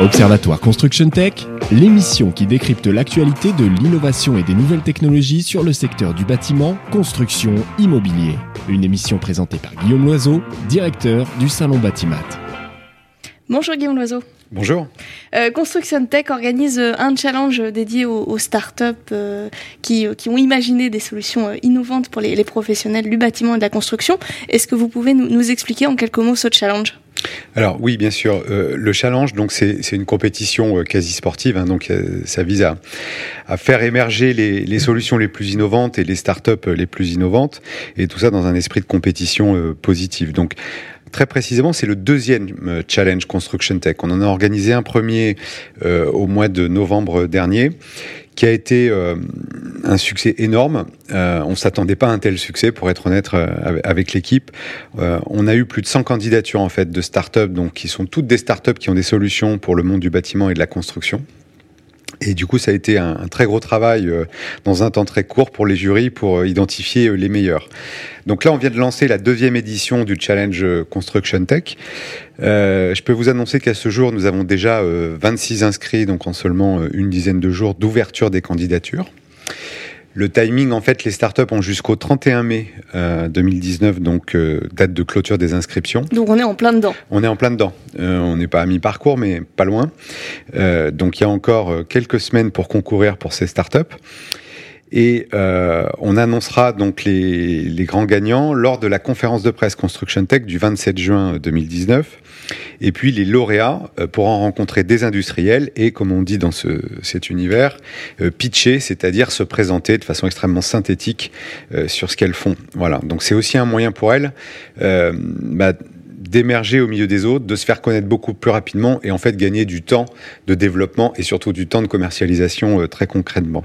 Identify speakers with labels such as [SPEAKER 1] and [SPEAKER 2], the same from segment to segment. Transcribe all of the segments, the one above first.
[SPEAKER 1] Observatoire Construction Tech, l'émission qui décrypte l'actualité de l'innovation et des nouvelles technologies sur le secteur du bâtiment, construction, immobilier. Une émission présentée par Guillaume Loiseau, directeur du Salon Batimat.
[SPEAKER 2] Bonjour Guillaume Loiseau.
[SPEAKER 3] Bonjour.
[SPEAKER 2] Euh, Construction Tech organise euh, un challenge dédié aux, startups euh, qui, ont imaginé des solutions innovantes pour les, professionnels du bâtiment et de la construction. Est-ce que vous pouvez nous expliquer en quelques mots ce challenge?
[SPEAKER 3] Alors oui, bien sûr. Euh, le challenge, donc c'est une compétition euh, quasi sportive, hein, donc euh, ça vise à, faire émerger les, solutions les plus innovantes et les startups les plus innovantes, et tout ça dans un esprit de compétition positive. Donc Très précisément, c'est le deuxième challenge Construction Tech. On en a organisé un premier au mois de novembre dernier qui a été euh, un succès énorme. Euh, on s'attendait pas à un tel succès, pour être honnête euh, avec l'équipe. Euh, on a eu plus de 100 candidatures en fait de startups, donc qui sont toutes des startups qui ont des solutions pour le monde du bâtiment et de la construction. Et du coup, ça a été un, très gros travail euh, dans un temps très court pour les jurys pour euh, identifier euh, les meilleurs. Donc là, on vient de lancer la deuxième édition du Challenge Construction Tech. je peux vous annoncer qu'à ce jour, nous avons déjà 26 inscrits, donc en seulement une dizaine de jours d'ouverture des candidatures. Le timing, en fait, les startups ont jusqu'au 31 mai 2019, euh, donc euh, date de clôture des inscriptions.
[SPEAKER 2] Donc on est en plein dedans.
[SPEAKER 3] On est en plein dedans. Euh, on n'est pas à mi-parcours, mais pas loin. donc il y a encore quelques semaines pour concourir pour ces startups. Et on annoncera donc les, grands gagnants lors de la conférence de presse Construction Tech du 27 juin 2019. Et puis les lauréats euh, pourront rencontrer des industriels et, comme on dit dans ce, cet univers, euh, pitcher, c'est-à-dire se présenter de façon extrêmement synthétique euh, sur ce qu'elles font. Voilà. Donc c'est aussi un moyen pour elles. Bah, d'émerger au milieu des autres, de se faire connaître beaucoup plus rapidement et en fait gagner du temps de développement et surtout du temps de commercialisation très concrètement.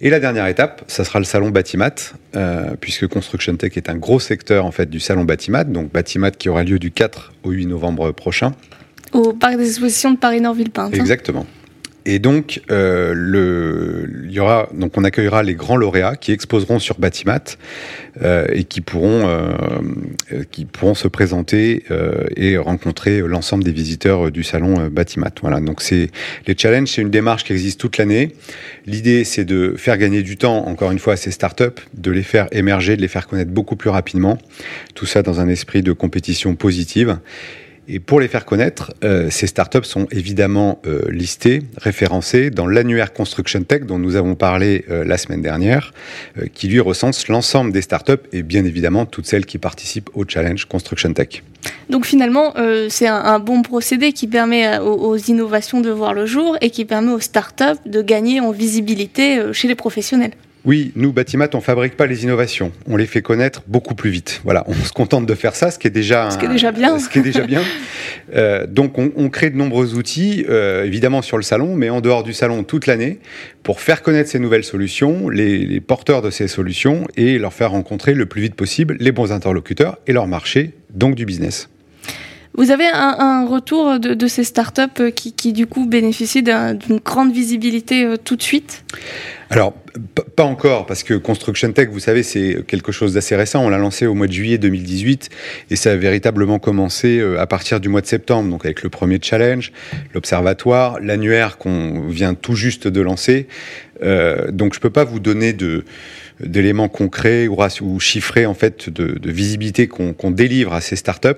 [SPEAKER 3] Et la dernière étape, ça sera le salon Batimat, euh, puisque Construction Tech est un gros secteur en fait du salon Batimat, donc Batimat qui aura lieu du 4 au 8 novembre prochain.
[SPEAKER 2] Au parc des expositions de Paris-Nord-Villepinte.
[SPEAKER 3] Hein. Et donc, euh, le, il y aura, donc on accueillera les grands lauréats qui exposeront sur Batimat euh, et qui pourront, euh, qui pourront se présenter euh, et rencontrer l'ensemble des visiteurs du salon euh, Batimat. Voilà. Donc c'est les challenges, c'est une démarche qui existe toute l'année. L'idée, c'est de faire gagner du temps, encore une fois, à ces startups, de les faire émerger, de les faire connaître beaucoup plus rapidement. Tout ça dans un esprit de compétition positive. Et pour les faire connaître, euh, ces startups sont évidemment euh, listées, référencées dans l'annuaire Construction Tech dont nous avons parlé euh, la semaine dernière, qui lui recense l'ensemble des startups et bien évidemment toutes celles qui participent au challenge Construction Tech.
[SPEAKER 2] Donc finalement, c'est un, un, bon procédé qui permet aux, aux, innovations de voir le jour et qui permet aux startups de gagner en visibilité chez les professionnels.
[SPEAKER 3] Oui, nous, Batimat, on fabrique pas les innovations. On les fait connaître beaucoup plus vite. Voilà, on se contente de faire ça, ce qui est déjà,
[SPEAKER 2] ce qui est déjà bien.
[SPEAKER 3] Ce qui est déjà bien. Euh, donc, on, on, crée de nombreux outils, euh, évidemment sur le salon, mais en dehors du salon toute l'année, pour faire connaître ces nouvelles solutions, les, les, porteurs de ces solutions, et leur faire rencontrer le plus vite possible les bons interlocuteurs et leur marché, donc du business.
[SPEAKER 2] Vous avez un, un retour de, de, ces startups qui, qui, du coup, bénéficient d'une grande visibilité euh, tout de suite?
[SPEAKER 3] Alors, pas encore, parce que Construction Tech, vous savez, c'est quelque chose d'assez récent. On l'a lancé au mois de juillet 2018 et ça a véritablement commencé euh, à partir du mois de septembre, donc avec le premier challenge, l'observatoire, l'annuaire qu'on vient tout juste de lancer. Euh, donc, je peux pas vous donner d'éléments concrets ou, chiffrés en fait de, visibilité qu'on qu délivre à ces startups.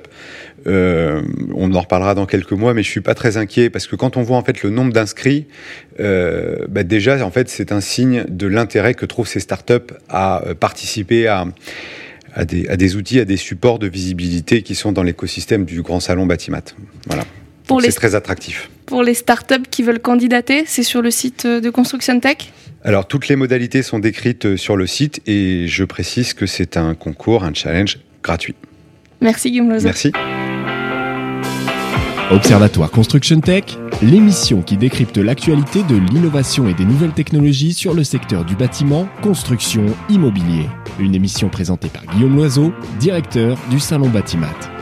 [SPEAKER 3] Euh, on en reparlera dans quelques mois, mais je suis pas très inquiet parce que quand on voit en fait le nombre d'inscrits, euh, bah déjà en fait c'est un signe de l'intérêt que trouvent ces startups à participer à à des, à des, outils, à des supports de visibilité qui sont dans l'écosystème du grand salon Batimat. Voilà. C'est très attractif.
[SPEAKER 2] Pour les startups qui veulent candidater, c'est sur le site de Construction Tech?
[SPEAKER 3] Alors, toutes les modalités sont décrites sur le site et je précise que c'est un concours, un challenge gratuit.
[SPEAKER 2] Merci Guillaume Loza.
[SPEAKER 3] Merci.
[SPEAKER 1] Observatoire Construction Tech, l'émission qui décrypte l'actualité de l'innovation et des nouvelles technologies sur le secteur du bâtiment, construction, immobilier. Une émission présentée par Guillaume Loiseau, directeur du Salon Batimat.